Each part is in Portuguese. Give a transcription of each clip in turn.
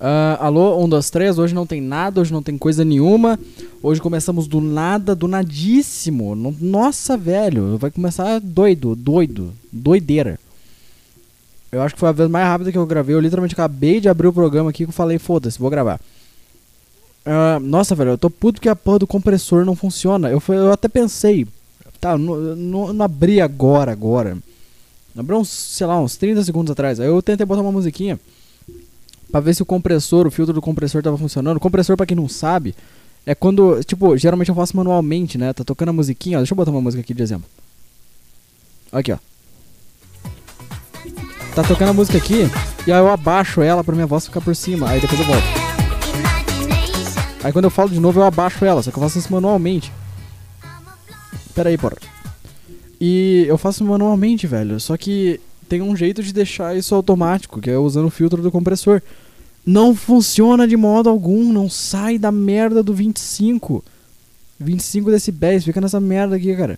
Uh, alô, um, dois, três. Hoje não tem nada, hoje não tem coisa nenhuma. Hoje começamos do nada, do nadíssimo. Nossa, velho, vai começar doido, doido, doideira. Eu acho que foi a vez mais rápida que eu gravei. Eu literalmente acabei de abrir o programa aqui eu falei, foda-se, vou gravar. Uh, nossa, velho, eu tô puto que a porra do compressor não funciona. Eu, eu até pensei, tá, não abri agora, agora. Abriu uns, sei lá, uns 30 segundos atrás. Aí eu tentei botar uma musiquinha para ver se o compressor, o filtro do compressor tava funcionando. O compressor, para quem não sabe, é quando, tipo, geralmente eu faço manualmente, né? Tá tocando a musiquinha, ó. Deixa eu botar uma música aqui de exemplo. Aqui, ó. Tá tocando a música aqui, e aí eu abaixo ela pra minha voz ficar por cima, aí depois eu volto. Aí quando eu falo de novo eu abaixo ela, só que eu faço isso manualmente. Pera aí, porra. E eu faço manualmente, velho. Só que tem um jeito de deixar isso automático, que é usando o filtro do compressor. Não funciona de modo algum, não sai da merda do 25. 25 decibéis, fica nessa merda aqui, cara.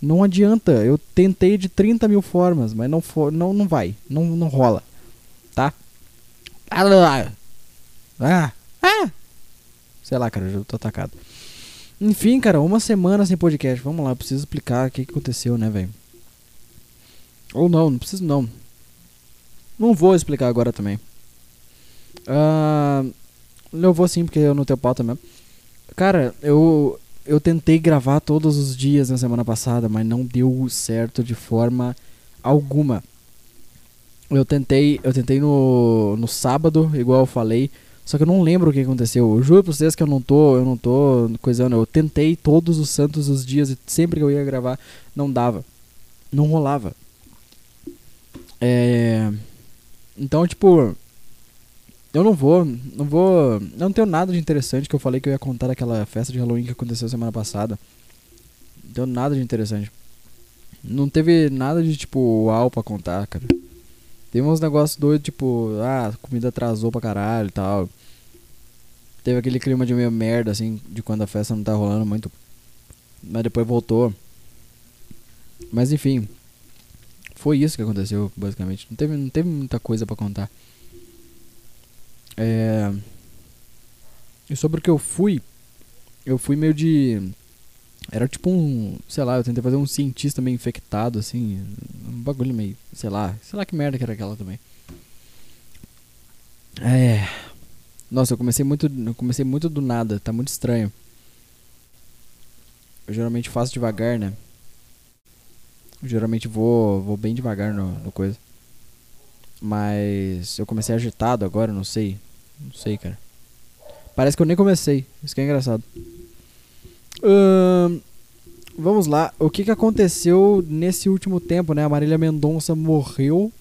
Não adianta, eu tentei de 30 mil formas, mas não, for, não, não vai, não, não rola, tá? Ah, ah, ah. Sei lá, cara, eu já tô atacado. Enfim, cara, uma semana sem podcast. Vamos lá, eu preciso explicar o que, que aconteceu, né, velho? Ou não, não preciso não. Não vou explicar agora também. Uh, eu vou sim, porque eu não tenho pauta mesmo. Cara, eu, eu tentei gravar todos os dias na semana passada, mas não deu certo de forma alguma. Eu tentei, eu tentei no, no sábado, igual eu falei. Só que eu não lembro o que aconteceu. Eu juro pra vocês que eu não tô, eu não tô coisando. Eu tentei todos os santos os dias e sempre que eu ia gravar, não dava. Não rolava. É. Então, tipo. Eu não vou, não vou. Eu não tenho nada de interessante que eu falei que eu ia contar daquela festa de Halloween que aconteceu semana passada. Não tenho nada de interessante. Não teve nada de tipo uau pra contar, cara. Teve uns negócios doidos, tipo, ah, comida atrasou pra caralho e tal. Teve aquele clima de meio merda, assim, de quando a festa não tá rolando muito. Mas depois voltou. Mas enfim. Foi isso que aconteceu, basicamente. Não teve, não teve muita coisa para contar. É... E sobre o que eu fui, eu fui meio de. Era tipo um. Sei lá, eu tentei fazer um cientista meio infectado, assim. Um bagulho meio. Sei lá. Sei lá que merda que era aquela também. É. Nossa, eu comecei muito. Eu comecei muito do nada, tá muito estranho. Eu geralmente faço devagar, né? Geralmente vou, vou bem devagar no, no coisa. Mas eu comecei agitado agora, não sei. Não sei, cara. Parece que eu nem comecei. Isso que é engraçado. Uh, vamos lá. O que, que aconteceu nesse último tempo, né? A Marília Mendonça morreu.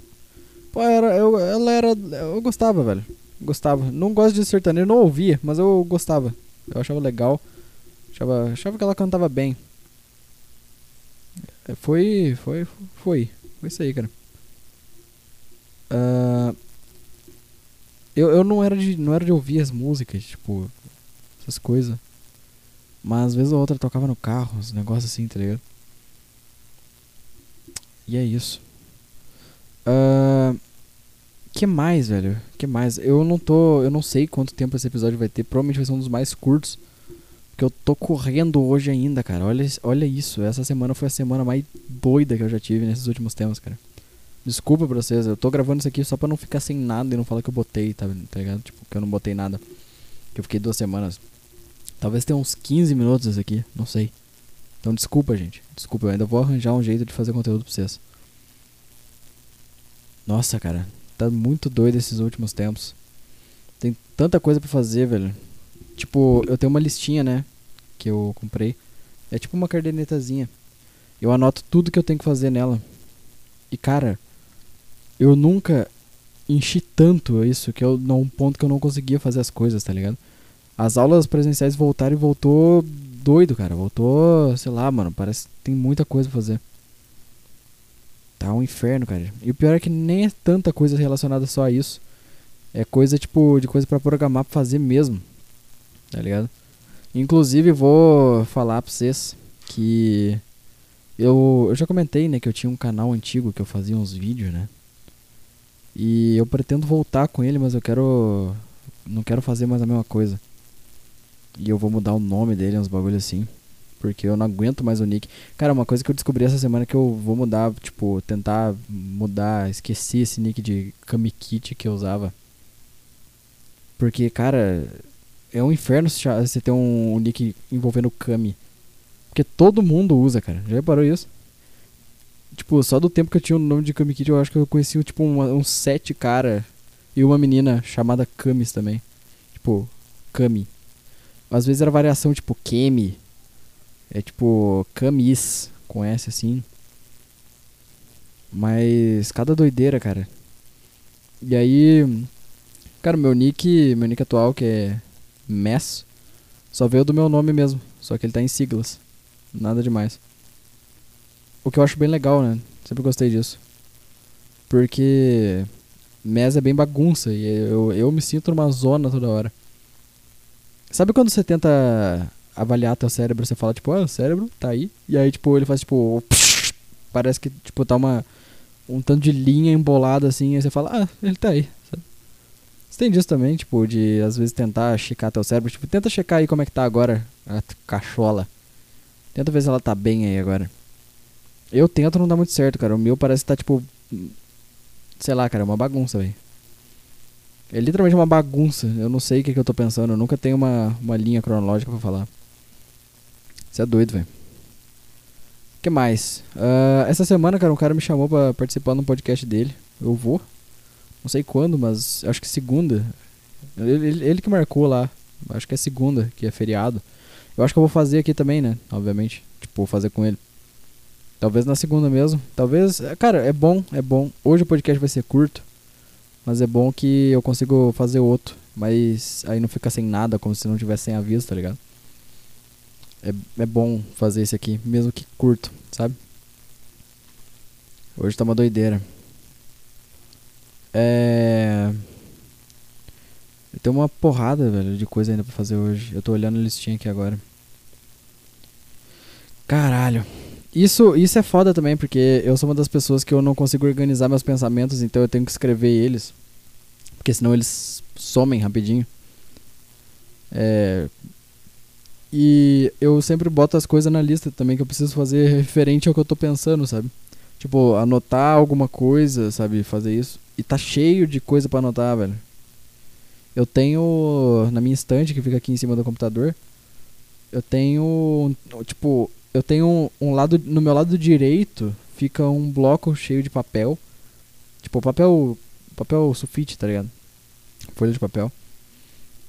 Pô, era, eu, ela era. Eu gostava, velho. Gostava. Não gosto de sertanejo, não ouvia, mas eu gostava. Eu achava legal. Achava, achava que ela cantava bem. Foi. Foi. Foi. Foi isso aí, cara. Uh, eu, eu não era de não era de ouvir as músicas, tipo, essas coisas. Mas às vezes a outra tocava no carro, uns negócios assim, tá ligado? E é isso. Uh, que mais, velho? Que mais? Eu não tô. Eu não sei quanto tempo esse episódio vai ter. Provavelmente vai ser um dos mais curtos. Porque eu tô correndo hoje ainda, cara. Olha, olha isso. Essa semana foi a semana mais doida que eu já tive nesses últimos tempos, cara. Desculpa pra vocês, eu tô gravando isso aqui só pra não ficar sem nada e não falar que eu botei, tá, tá ligado? Tipo, que eu não botei nada. Que eu fiquei duas semanas. Talvez tenha uns 15 minutos isso aqui, não sei. Então desculpa, gente. Desculpa, eu ainda vou arranjar um jeito de fazer conteúdo pra vocês. Nossa, cara, tá muito doido esses últimos tempos. Tem tanta coisa pra fazer, velho. Tipo, eu tenho uma listinha, né? Que eu comprei. É tipo uma cadernetazinha. Eu anoto tudo que eu tenho que fazer nela. E cara, eu nunca enchi tanto isso que eu não um ponto que eu não conseguia fazer as coisas, tá ligado? As aulas presenciais voltaram e voltou doido, cara. Voltou, sei lá, mano, parece que tem muita coisa pra fazer. Tá um inferno, cara. E o pior é que nem é tanta coisa relacionada só a isso. É coisa tipo de coisa para programar pra fazer mesmo. Tá ligado? Inclusive vou falar pra vocês que eu, eu já comentei, né, que eu tinha um canal antigo que eu fazia uns vídeos, né? E eu pretendo voltar com ele, mas eu quero não quero fazer mais a mesma coisa. E eu vou mudar o nome dele, uns bagulho assim. Porque eu não aguento mais o nick. Cara, uma coisa que eu descobri essa semana é que eu vou mudar, tipo, tentar mudar, esqueci esse nick de Kamikit que eu usava. Porque, cara, é um inferno você ter um, nick envolvendo Kami. Porque todo mundo usa, cara. Já reparou isso? Tipo, só do tempo que eu tinha o nome de Kami Kid, eu acho que eu conheci tipo um, um sete cara e uma menina chamada Kamis também. Tipo, Kami. Às vezes era variação tipo Kemi. É tipo Camis com S assim. Mas cada doideira, cara. E aí, cara, meu nick, meu nick atual que é Mess, só veio do meu nome mesmo, só que ele tá em siglas. Nada demais. O que eu acho bem legal, né? Sempre gostei disso. Porque Mess é bem bagunça e eu, eu me sinto numa zona toda hora. Sabe quando você tenta avaliar teu cérebro, você fala, tipo, ah, o cérebro tá aí. E aí, tipo, ele faz, tipo, parece que, tipo, tá uma, um tanto de linha embolada assim. Aí você fala, ah, ele tá aí. Você tem disso também, tipo, de às vezes tentar checar teu cérebro. Tipo, tenta checar aí como é que tá agora a cachola. Tenta ver se ela tá bem aí agora. Eu tento, não dá muito certo, cara. O meu parece que tá, tipo, sei lá, cara, é uma bagunça, velho. É literalmente uma bagunça. Eu não sei o que, que eu tô pensando. Eu nunca tenho uma, uma linha cronológica pra falar. Você é doido, velho. O que mais? Uh, essa semana, cara, um cara me chamou pra participar de um podcast dele. Eu vou. Não sei quando, mas acho que segunda. Ele, ele, ele, que marcou lá. Acho que é segunda, que é feriado. Eu acho que eu vou fazer aqui também, né? Obviamente. Tipo, vou fazer com ele. Talvez na segunda mesmo. Talvez. Cara, é bom, é bom. Hoje o podcast vai ser curto. Mas é bom que eu consigo fazer outro. Mas aí não fica sem nada, como se não tivesse sem aviso, tá ligado? É, é bom fazer esse aqui, mesmo que curto, sabe? Hoje tá uma doideira. É. Tem uma porrada, velho, de coisa ainda pra fazer hoje. Eu tô olhando a listinha aqui agora. Caralho. Isso, isso é foda também, porque eu sou uma das pessoas que eu não consigo organizar meus pensamentos, então eu tenho que escrever eles. Porque senão eles somem rapidinho. É, e eu sempre boto as coisas na lista também que eu preciso fazer referente ao que eu tô pensando, sabe? Tipo, anotar alguma coisa, sabe? Fazer isso. E tá cheio de coisa para anotar, velho. Eu tenho na minha estante que fica aqui em cima do computador. Eu tenho, tipo, eu tenho um, lado no meu lado direito fica um bloco cheio de papel. Tipo, papel papel sulfite, tá ligado? Folha de papel.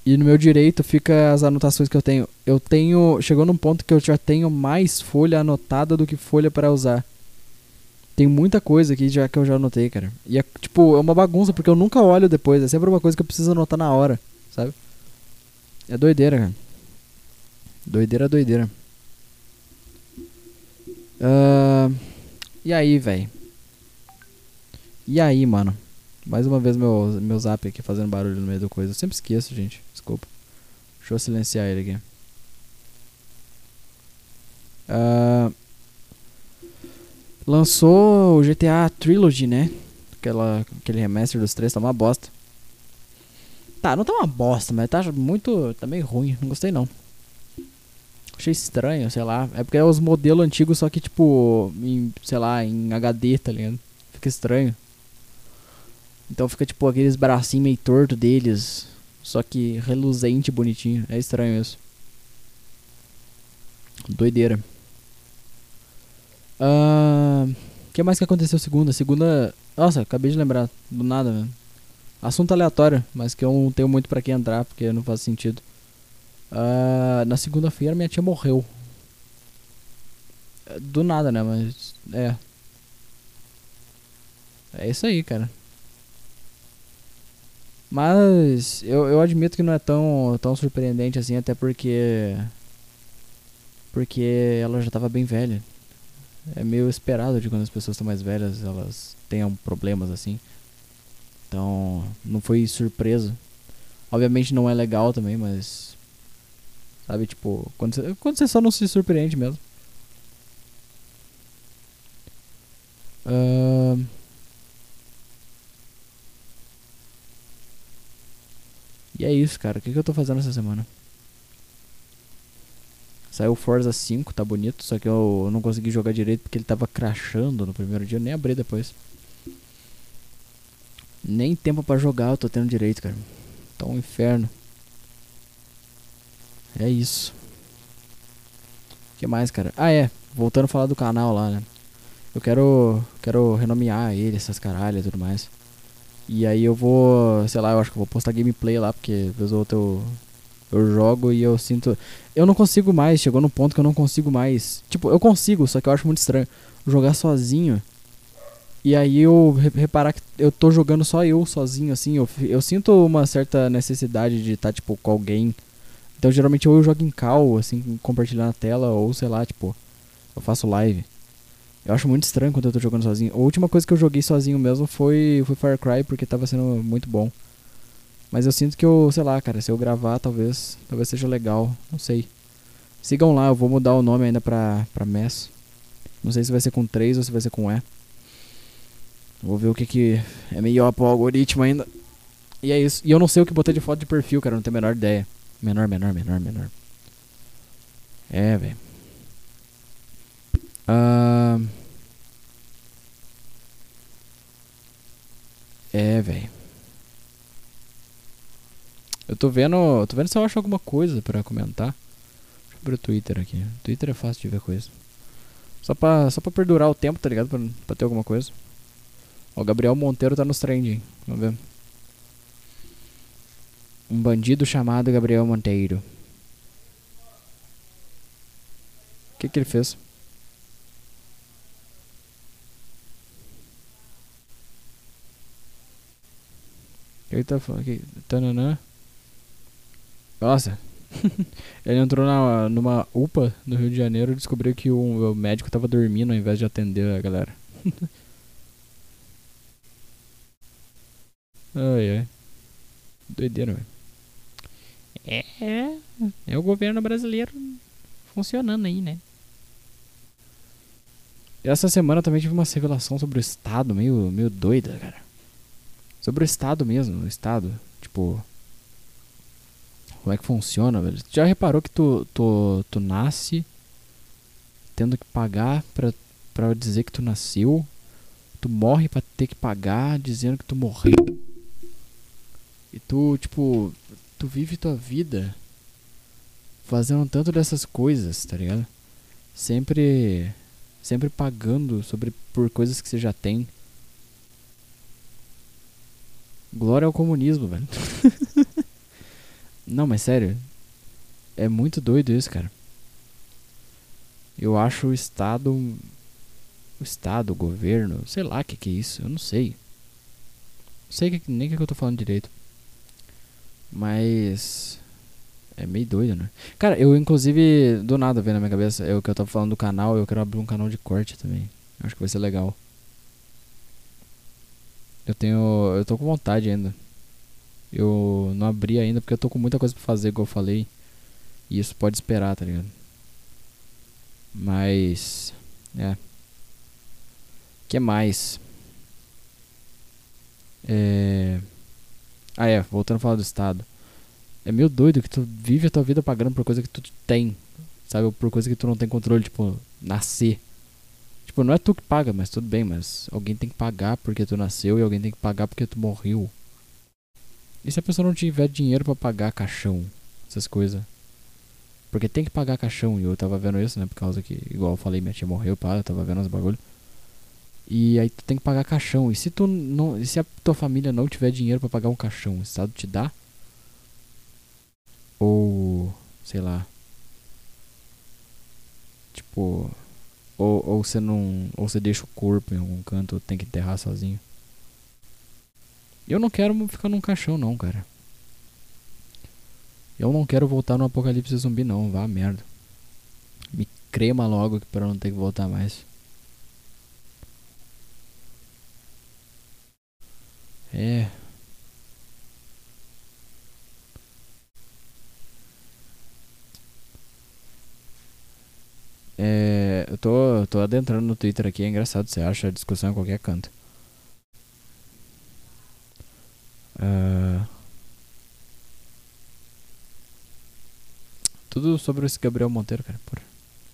E no meu direito fica as anotações que eu tenho. Eu tenho, chegou num ponto que eu já tenho mais folha anotada do que folha para usar. Tem muita coisa aqui já que eu já anotei, cara. E é tipo, é uma bagunça porque eu nunca olho depois, é sempre uma coisa que eu preciso anotar na hora, sabe? É doideira, cara. Doideira, doideira. Uh, e aí, velho? E aí, mano? Mais uma vez meu, meu zap aqui fazendo barulho no meio do coisa. Eu sempre esqueço, gente. Desculpa. Deixa eu silenciar ele aqui. Uh, lançou o GTA Trilogy, né? Aquela, aquele remaster dos três, tá uma bosta. Tá, não tá uma bosta, mas tá muito. tá meio ruim. Não gostei não. Achei estranho, sei lá. É porque é os modelos antigos, só que tipo, em, sei lá, em HD, tá ligado? Fica estranho. Então fica tipo aqueles bracinhos meio torto deles. Só que reluzente bonitinho. É estranho isso. Doideira. O uh, que mais que aconteceu segunda? Segunda. Nossa, acabei de lembrar. Do nada, velho. Assunto aleatório, mas que eu não tenho muito para que entrar, porque não faz sentido. Uh, na segunda-feira minha tia morreu. É, do nada, né? Mas. É. É isso aí, cara. Mas eu, eu admito que não é tão, tão surpreendente assim, até porque. Porque ela já tava bem velha. É meio esperado de quando as pessoas estão mais velhas elas tenham problemas assim. Então, não foi surpresa. Obviamente não é legal também, mas Sabe, tipo, quando você, quando você só não se surpreende mesmo. Uh... E é isso, cara. O que, que eu tô fazendo essa semana? Saiu Forza 5, tá bonito, só que eu não consegui jogar direito porque ele tava crashando no primeiro dia, eu nem abri depois. Nem tempo pra jogar eu tô tendo direito, cara. Tá um inferno. É isso. O que mais, cara? Ah, é. Voltando a falar do canal lá, né? Eu quero, quero renomear ele, essas caralhas e tudo mais. E aí eu vou, sei lá, eu acho que eu vou postar gameplay lá, porque vez ou outra eu jogo e eu sinto. Eu não consigo mais, chegou no ponto que eu não consigo mais. Tipo, eu consigo, só que eu acho muito estranho. Jogar sozinho. E aí eu reparar que eu tô jogando só eu sozinho, assim. Eu, eu sinto uma certa necessidade de estar, tá, tipo, com alguém. Então geralmente ou eu jogo em call, assim, compartilhando a tela, ou sei lá, tipo, eu faço live. Eu acho muito estranho quando eu tô jogando sozinho. A última coisa que eu joguei sozinho mesmo foi, foi Far Cry, porque tava sendo muito bom. Mas eu sinto que eu, sei lá, cara, se eu gravar, talvez, talvez seja legal. Não sei. Sigam lá, eu vou mudar o nome ainda pra, pra MES. Não sei se vai ser com 3 ou se vai ser com E. Vou ver o que, que é melhor pro algoritmo ainda. E é isso. E eu não sei o que botar de foto de perfil, cara, não tenho a menor ideia. Menor, menor, menor, menor. É, velho. Uh... É, velho. Eu tô vendo. Tô vendo se eu acho alguma coisa pra comentar. Deixa eu abrir o Twitter aqui. Twitter é fácil de ver coisa. Só pra, só pra perdurar o tempo, tá ligado? Pra, pra ter alguma coisa. Ó, o Gabriel Monteiro tá nos trending. Vamos ver. Um bandido chamado Gabriel Monteiro. O que que ele fez? Ele tá falando aqui. Tananã. Nossa. ele entrou na, numa UPA no Rio de Janeiro e descobriu que o, o médico tava dormindo ao invés de atender a galera. ai ai. Doideira, velho. É, é o governo brasileiro funcionando aí, né? Essa semana também tive uma revelação sobre o Estado meio, meio doida, cara. Sobre o Estado mesmo, o Estado. Tipo. Como é que funciona, velho? Já reparou que tu, tu, tu nasce tendo que pagar pra, pra dizer que tu nasceu? Tu morre pra ter que pagar dizendo que tu morreu? E tu, tipo, tu vive tua vida fazendo tanto dessas coisas, tá ligado? Sempre sempre pagando sobre por coisas que você já tem. Glória ao comunismo, velho. Não, mas sério. É muito doido isso, cara. Eu acho o Estado. O Estado, o governo, sei lá o que, que é isso, eu não sei. Não sei que, nem o que eu tô falando direito. Mas. É meio doido, né? Cara, eu inclusive, do nada veio na minha cabeça, é o que eu tava falando do canal, eu quero abrir um canal de corte também. Acho que vai ser legal. Eu tenho. Eu tô com vontade ainda. Eu não abri ainda porque eu tô com muita coisa pra fazer, igual eu falei. E isso pode esperar, tá ligado? Mas. É. que mais? É. Ah, é. Voltando a falar do Estado. É meio doido que tu vive a tua vida pagando por coisa que tu tem. Sabe? Por coisa que tu não tem controle. Tipo, nascer. Tipo, não é tu que paga, mas tudo bem, mas alguém tem que pagar porque tu nasceu e alguém tem que pagar porque tu morreu. E se a pessoa não tiver dinheiro para pagar caixão, essas coisas? Porque tem que pagar caixão, e eu tava vendo isso, né? Por causa que, igual eu falei, minha tia morreu, pá, eu tava vendo os bagulho. E aí tu tem que pagar caixão. E se tu não. E se a tua família não tiver dinheiro para pagar um caixão, o Estado te dá? Ou. sei lá. Tipo. Ou, ou você não. Ou você deixa o corpo em algum canto, ou tem que enterrar sozinho. Eu não quero ficar num caixão não, cara. Eu não quero voltar no apocalipse zumbi não, vá merda. Me crema logo para não ter que voltar mais. É. É, eu tô, tô adentrando no Twitter aqui, é engraçado, você acha a discussão em qualquer canto. Uh, Tudo sobre esse Gabriel Monteiro, cara. Porra.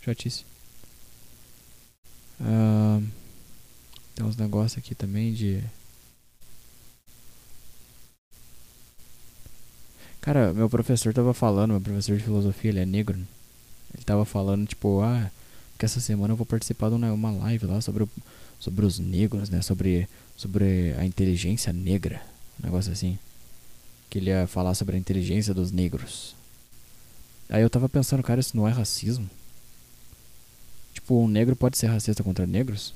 Chatice. Ah, tem uns negócios aqui também de. Cara, meu professor tava falando, meu professor de filosofia, ele é negro. né? Ele tava falando, tipo, ah, que essa semana eu vou participar de uma live lá sobre, sobre os negros, né? Sobre, sobre a inteligência negra. Um negócio assim. Que ele ia falar sobre a inteligência dos negros. Aí eu tava pensando, cara, isso não é racismo? Tipo, um negro pode ser racista contra negros?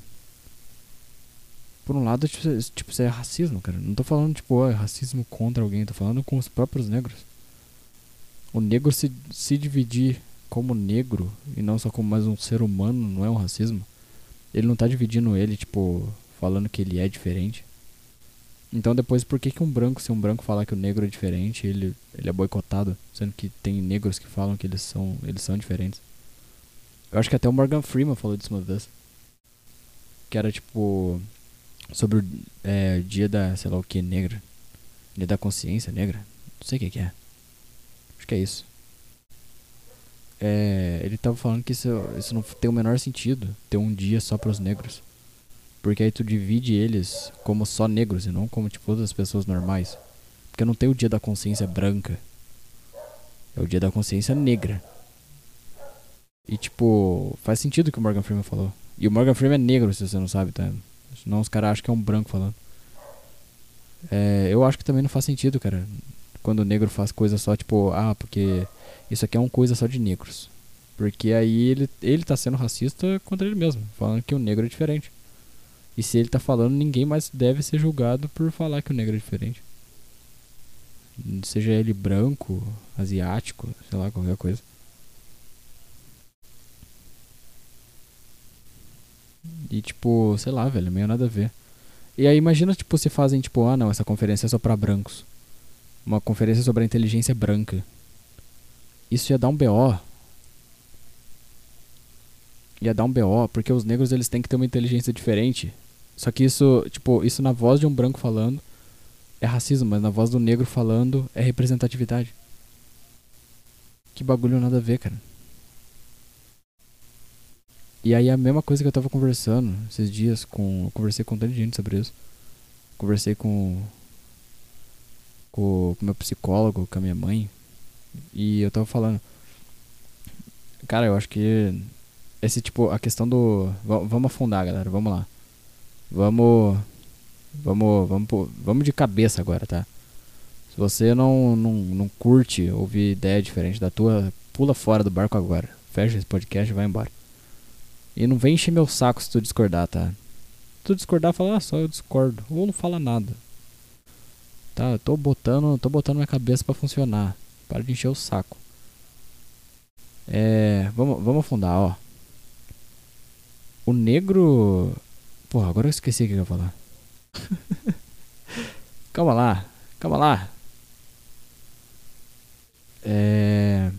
Por um lado, tipo, isso- tipo, isso é racismo, cara. Não tô falando, tipo, ó, é racismo contra alguém. Tô falando com os próprios negros. O negro se, se dividir como negro e não só como mais um ser humano não é um racismo. Ele não tá dividindo ele, tipo, falando que ele é diferente. Então depois, por que, que um branco, se um branco falar que o negro é diferente, ele, ele é boicotado? Sendo que tem negros que falam que eles são, eles são diferentes. Eu acho que até o Morgan Freeman falou disso uma vez. Que era tipo. Sobre o é, dia da, sei lá o que, negra. Dia da consciência negra. Não sei o que, que é. Acho que é isso. É, ele tava falando que isso, isso não tem o menor sentido ter um dia só para os negros. Porque aí tu divide eles como só negros e não como tipo outras pessoas normais. Porque não tem o dia da consciência branca. É o dia da consciência negra. E tipo, faz sentido o que o Morgan Freeman falou. E o Morgan Freeman é negro, se você não sabe, tá? Senão os caras acham que é um branco falando. É, eu acho que também não faz sentido, cara. Quando o negro faz coisa só, tipo, ah, porque isso aqui é uma coisa só de negros. Porque aí ele, ele tá sendo racista contra ele mesmo, falando que o negro é diferente. E se ele tá falando, ninguém mais deve ser julgado por falar que o negro é diferente. Seja ele branco, asiático, sei lá, qualquer coisa. E tipo, sei lá, velho, meio nada a ver. E aí imagina, tipo, se fazem, tipo, ah não, essa conferência é só pra brancos. Uma conferência sobre a inteligência branca. Isso ia dar um BO. Ia dar um BO, porque os negros eles têm que ter uma inteligência diferente. Só que isso, tipo, isso na voz de um branco falando é racismo, mas na voz do negro falando é representatividade. Que bagulho nada a ver, cara. E aí a mesma coisa que eu tava conversando esses dias com. Eu conversei com tanta gente sobre isso. Conversei com. Com o meu psicólogo, com a minha mãe. E eu tava falando. Cara, eu acho que. Esse tipo, a questão do. va- Vamos afundar, galera. Vamos lá. Vamos. Vamos. Vamos, vamos de cabeça agora, tá? Se você não, não, não curte ouvir ideia diferente da tua, pula fora do barco agora. Fecha esse podcast e vai embora. E não vem encher meu saco se tu discordar, tá? Se tu discordar, fala, ah, só eu discordo. Ou não fala nada. Tá, eu tô botando, tô botando minha cabeça pra funcionar. Para de encher o saco. É, vamos, vamos afundar, ó. O negro... Porra, agora eu esqueci o que eu ia falar. calma lá, calma lá. É...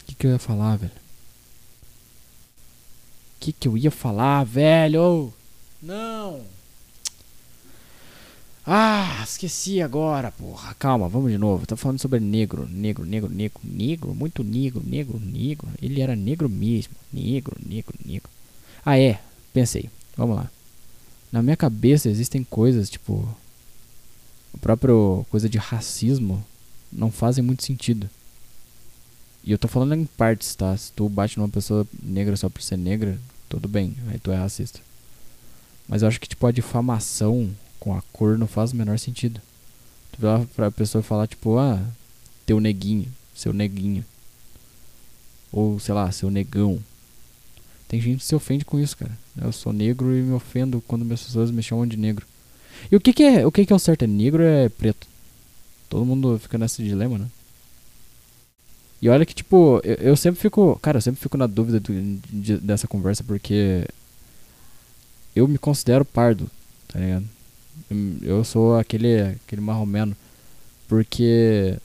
O que, que eu ia falar, velho? O que, que eu ia falar, velho? Não! Ah, esqueci agora, porra. Calma, vamos de novo. Tá falando sobre negro, negro, negro, negro, negro, muito negro, negro, negro. Ele era negro mesmo. Negro, negro, negro. Ah, é. Pensei. Vamos lá. Na minha cabeça existem coisas, tipo. O próprio coisa de racismo não fazem muito sentido. E eu tô falando em partes, tá? Se tu bate numa pessoa negra só por ser negra, tudo bem, aí tu é racista. Mas eu acho que, tipo, a difamação com a cor não faz o menor sentido. Tu vai lá pra pessoa falar, tipo, ah, teu neguinho, seu neguinho. Ou, sei lá, seu negão. Tem gente que se ofende com isso, cara. Eu sou negro e me ofendo quando minhas pessoas me chamam de negro. E o que que é, o que que é o certo? É negro ou é preto? Todo mundo fica nesse dilema, né? E olha que, tipo, eu, eu sempre fico. Cara, eu sempre fico na dúvida do- de- dessa conversa porque. Eu me considero pardo, tá ligado? Eu sou aquele, aquele marromeno. Porque.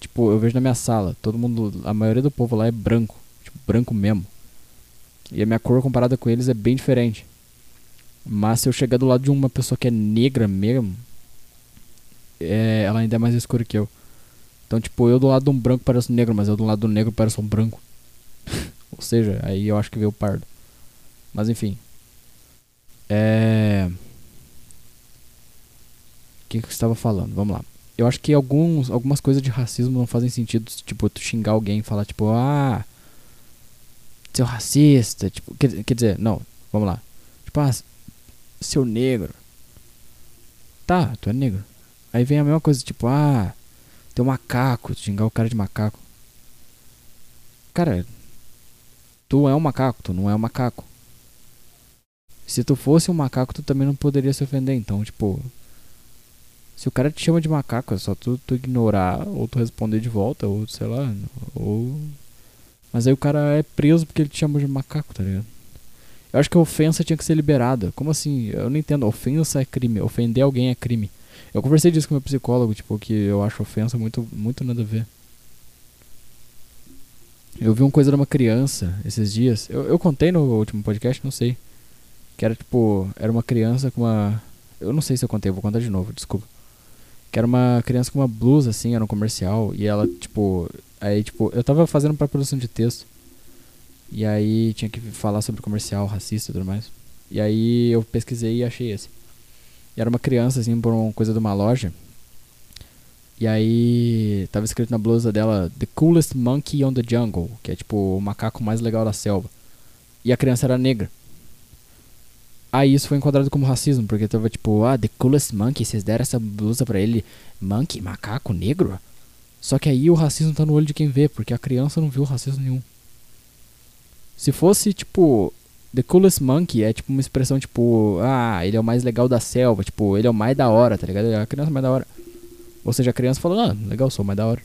Tipo, eu vejo na minha sala, todo mundo. A maioria do povo lá é branco. Tipo, branco mesmo. E a minha cor comparada com eles é bem diferente. Mas se eu chegar do lado de uma pessoa que é negra mesmo. É, ela ainda é mais escura que eu. Então, tipo, eu do lado de um branco pareço um negro, mas eu do lado do negro pareço um branco. Ou seja, aí eu acho que veio o pardo. Mas enfim. É. O que, que você estava falando? Vamos lá. Eu acho que alguns, algumas coisas de racismo não fazem sentido. Tipo, tu xingar alguém e falar, tipo, ah. Seu racista. Tipo, quer, quer dizer, não, vamos lá. Tipo, ah, seu negro. Tá, tu é negro. Aí vem a mesma coisa, tipo, ah, teu macaco, xingar o cara de macaco. Cara, tu é um macaco, tu não é um macaco. Se tu fosse um macaco, tu também não poderia se ofender. Então, tipo, se o cara te chama de macaco, é só tu, tu ignorar ou tu responder de volta, ou sei lá, ou. Mas aí o cara é preso porque ele te chama de macaco, tá ligado? Eu acho que a ofensa tinha que ser liberada. Como assim? Eu não entendo. Ofensa é crime. Ofender alguém é crime. Eu conversei disso com meu psicólogo, tipo, que eu acho ofensa muito, muito nada a ver. Eu vi uma coisa de uma criança esses dias. Eu, eu contei no último podcast, não sei. Que era tipo, era uma criança com uma. Eu não sei se eu contei, vou contar de novo, desculpa. Que era uma criança com uma blusa, assim, era um comercial. E ela, tipo. Aí, tipo, eu tava fazendo pra produção de texto. E aí tinha que falar sobre comercial racista e tudo mais. E aí eu pesquisei e achei esse. E era uma criança, assim, por uma coisa de uma loja. E aí tava escrito na blusa dela The Coolest Monkey on the Jungle, que é tipo o macaco mais legal da selva. E a criança era negra. Aí isso foi enquadrado como racismo, porque tava tipo, ah, The Coolest Monkey, vocês deram essa blusa pra ele, monkey, macaco negro? Só que aí o racismo tá no olho de quem vê, porque a criança não viu racismo nenhum. Se fosse, tipo, The Coolest Monkey é tipo uma expressão tipo, ah, ele é o mais legal da selva, tipo, ele é o mais da hora, tá ligado? Ele é a criança mais da hora. Ou seja, a criança falou, ah, legal, sou o mais da hora.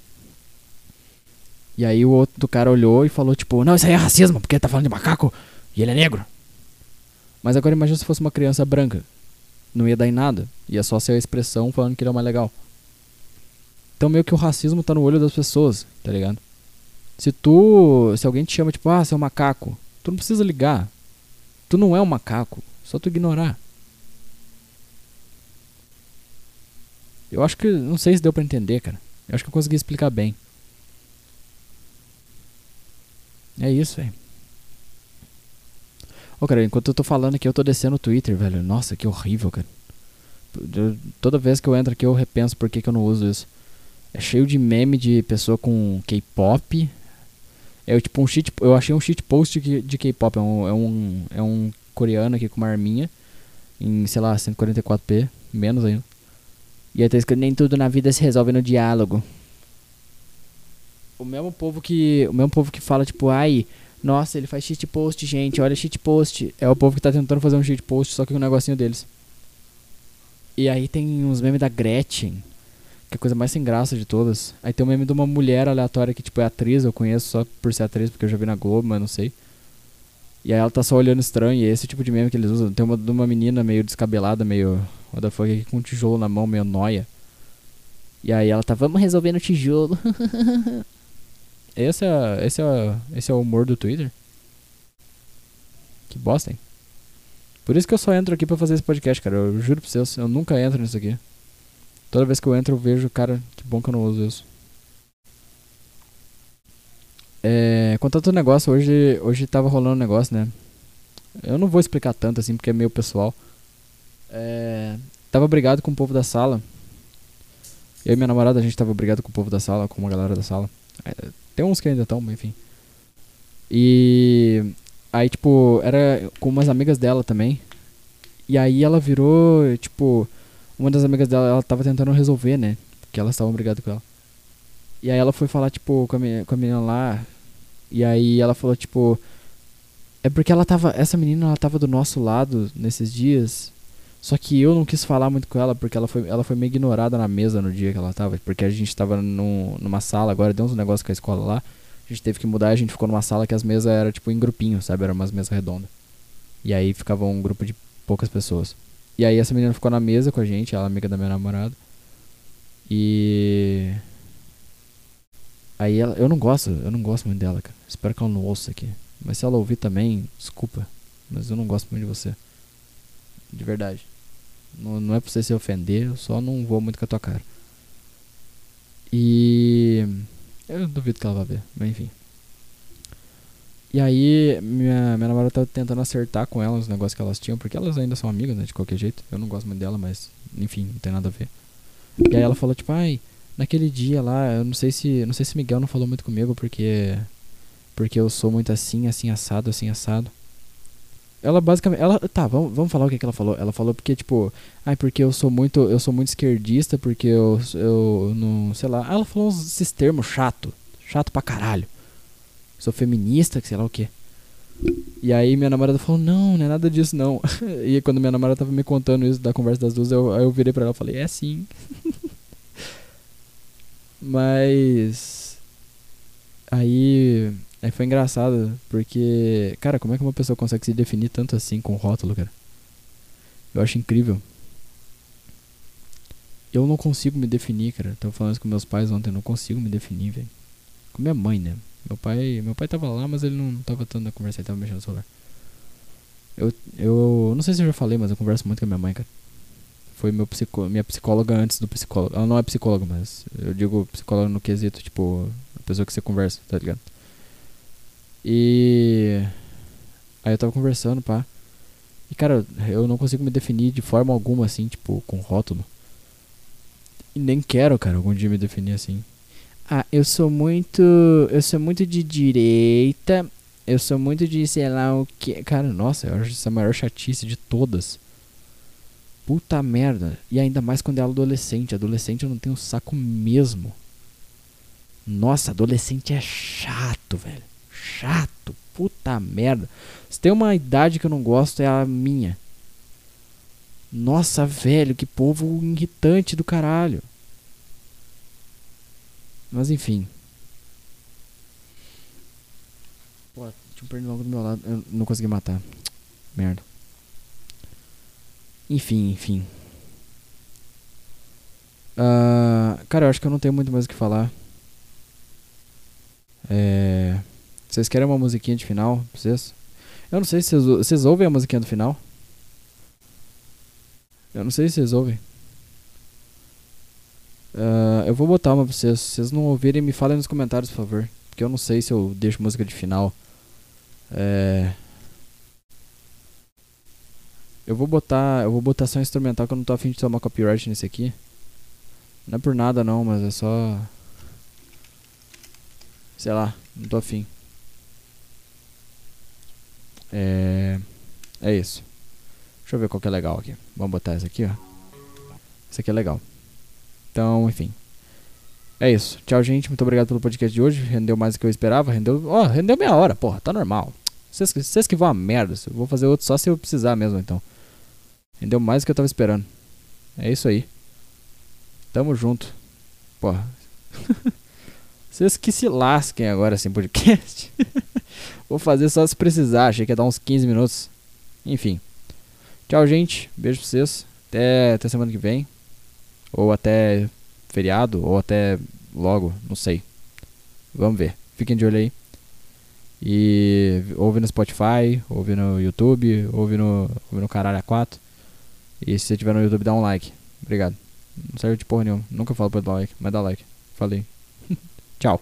E aí o outro cara olhou e falou, tipo, não, isso aí é racismo, porque ele tá falando de macaco e ele é negro. Mas agora imagina se fosse uma criança branca. Não ia dar em nada. Ia só ser a expressão falando que ele é o mais legal. Então meio que o racismo tá no olho das pessoas, tá ligado? Se tu. Se alguém te chama, tipo, ah, você é um macaco, tu não precisa ligar. Tu não é um macaco. Só tu ignorar. Eu acho que. Não sei se deu pra entender, cara. Eu acho que eu consegui explicar bem. É isso, velho. Ô, cara, enquanto eu tô falando aqui, eu tô descendo o Twitter, velho. Nossa, que horrível, cara. Eu, toda vez que eu entro aqui, eu repenso por que, que eu não uso isso. É cheio de meme de pessoa com K-pop, é tipo um cheat, eu achei um cheat post de, K-pop, é um, é um é um coreano aqui com uma arminha em, sei lá, 144p, menos ainda. E aí tá escrito nem tudo na vida se resolve no diálogo. O mesmo povo que, o mesmo povo que fala tipo, ai, nossa, ele faz cheat post, gente, olha cheat post. É o povo que tá tentando fazer um cheat post só que com um negocinho deles. E aí tem uns memes da Gretchen que é a coisa mais sem graça de todas. Aí tem um meme de uma mulher aleatória que, tipo, é atriz, eu conheço só por ser atriz, porque eu já vi na Globo, mas não sei. E aí ela tá só olhando estranho, e é esse tipo de meme que eles usam. Tem uma de uma menina meio descabelada, meio. What the fuck, com um tijolo na mão, meio noia. E aí ela tá, vamos resolver no tijolo. esse, é, esse, é, esse é o humor do Twitter. Que bosta, hein? Por isso que eu só entro aqui pra fazer esse podcast, cara. Eu juro pra vocês, eu nunca entro nisso aqui. Toda vez que eu entro eu vejo, cara, que bom que eu não uso isso. É, quanto ao negócio, hoje, hoje tava rolando um negócio, né? Eu não vou explicar tanto assim porque é meio pessoal. É, tava brigado com o povo da sala. Eu e minha namorada, a gente tava brigado com o povo da sala, com uma galera da sala. É, tem uns que ainda estão, enfim. E aí, tipo, era com umas amigas dela também. E aí ela virou, tipo, uma das amigas dela, ela tava tentando resolver, né? Porque elas estavam brigadas com ela. E aí ela foi falar, tipo, com a, menina, com a menina lá. E aí ela falou, tipo. É porque ela tava. Essa menina, ela tava do nosso lado nesses dias. Só que eu não quis falar muito com ela, porque ela foi, ela foi meio ignorada na mesa no dia que ela tava. Porque a gente tava num, numa sala, agora deu uns negócios com a escola lá. A gente teve que mudar, a gente ficou numa sala que as mesas eram tipo em grupinho, sabe? Eram umas mesas redondas. E aí ficava um grupo de poucas pessoas. E aí essa menina ficou na mesa com a gente, ela é amiga da minha namorada. E. Aí ela. Eu não gosto, eu não gosto muito dela, cara. Espero que ela não ouça aqui. Mas se ela ouvir também, desculpa. Mas eu não gosto muito de você. De verdade. Não, não é pra você se ofender, eu só não vou muito com a tua cara. E. Eu duvido que ela vai ver, mas enfim. E aí, minha, minha namorada tava tentando acertar com ela os negócios que elas tinham, porque elas ainda são amigas, né, de qualquer jeito. Eu não gosto muito dela, mas, enfim, não tem nada a ver. E aí ela falou, tipo, ai, naquele dia lá, eu não sei se. Não sei se Miguel não falou muito comigo, porque. Porque eu sou muito assim, assim, assado, assim, assado. Ela basicamente. Ela. Tá, vamos, vamos falar o que, que ela falou. Ela falou porque, tipo, ai, porque eu sou muito. Eu sou muito esquerdista, porque eu, eu não. sei lá. Ela falou esses termos chato. Chato pra caralho. Sou feminista, que sei lá o que. E aí minha namorada falou, não, não é nada disso não. e quando minha namorada tava me contando isso da conversa das duas, eu, eu virei pra ela e falei, é sim. Mas. Aí. Aí foi engraçado, porque. Cara, como é que uma pessoa consegue se definir tanto assim com rótulo, cara? Eu acho incrível. Eu não consigo me definir, cara. Tava falando isso com meus pais ontem, eu não consigo me definir, velho. Com minha mãe, né? Meu pai, meu pai tava lá, mas ele não tava tanto na conversa, ele tava mexendo no celular. Eu, eu não sei se eu já falei, mas eu converso muito com a minha mãe, cara. Foi meu psico, minha psicóloga antes do psicólogo. Ela não é psicóloga, mas eu digo psicóloga no quesito, tipo, a pessoa que você conversa, tá ligado? E. Aí eu tava conversando, pá. E cara, eu não consigo me definir de forma alguma assim, tipo, com rótulo. E nem quero, cara, algum dia me definir assim. Ah, eu sou muito. Eu sou muito de direita. Eu sou muito de sei lá o que. Cara, nossa, eu acho essa a maior chatice de todas. Puta merda. E ainda mais quando é adolescente. Adolescente eu não tenho saco mesmo. Nossa, adolescente é chato, velho. Chato. Puta merda. Se tem uma idade que eu não gosto, é a minha. Nossa, velho, que povo irritante do caralho. Mas enfim. Pô, tinha um pernilongo do meu lado. Eu não consegui matar. Merda. Enfim, enfim. Uh, cara, eu acho que eu não tenho muito mais o que falar. É... Vocês querem uma musiquinha de final vocês? Eu não sei se vocês, vocês ouvem a musiquinha do final. Eu não sei se vocês ouvem. Uh, eu vou botar uma pra vocês. Se vocês não ouvirem, me falem nos comentários, por favor. Porque eu não sei se eu deixo música de final. É... Eu vou botar. Eu vou botar só instrumental que eu não tô afim de tomar copyright nesse aqui. Não é por nada não, mas é só. Sei lá, não tô afim. É. É isso. Deixa eu ver qual que é legal aqui. Vamos botar essa aqui, ó. Essa aqui é legal. Então, enfim. É isso. Tchau, gente. Muito obrigado pelo podcast de hoje. Rendeu mais do que eu esperava. Rendeu. Ó, oh, rendeu meia hora, porra. Tá normal. Vocês, que vão a merda. Eu vou fazer outro só se eu precisar mesmo, então. Rendeu mais do que eu tava esperando. É isso aí. Tamo junto. Porra. Vocês que se lasquem agora sem podcast. Vou fazer só se precisar. Achei que ia dar uns 15 minutos. Enfim. Tchau, gente. Beijo pra vocês. Até, até semana que vem. Ou até feriado, ou até logo, não sei. Vamos ver. Fiquem de olho aí. E ouve no Spotify, ouve no YouTube, ouve no, ouve no Caralho A4. E se você tiver no YouTube, dá um like. Obrigado. Não serve de porra nenhuma. Nunca falo pra dar like, mas dá like. Falei. Tchau.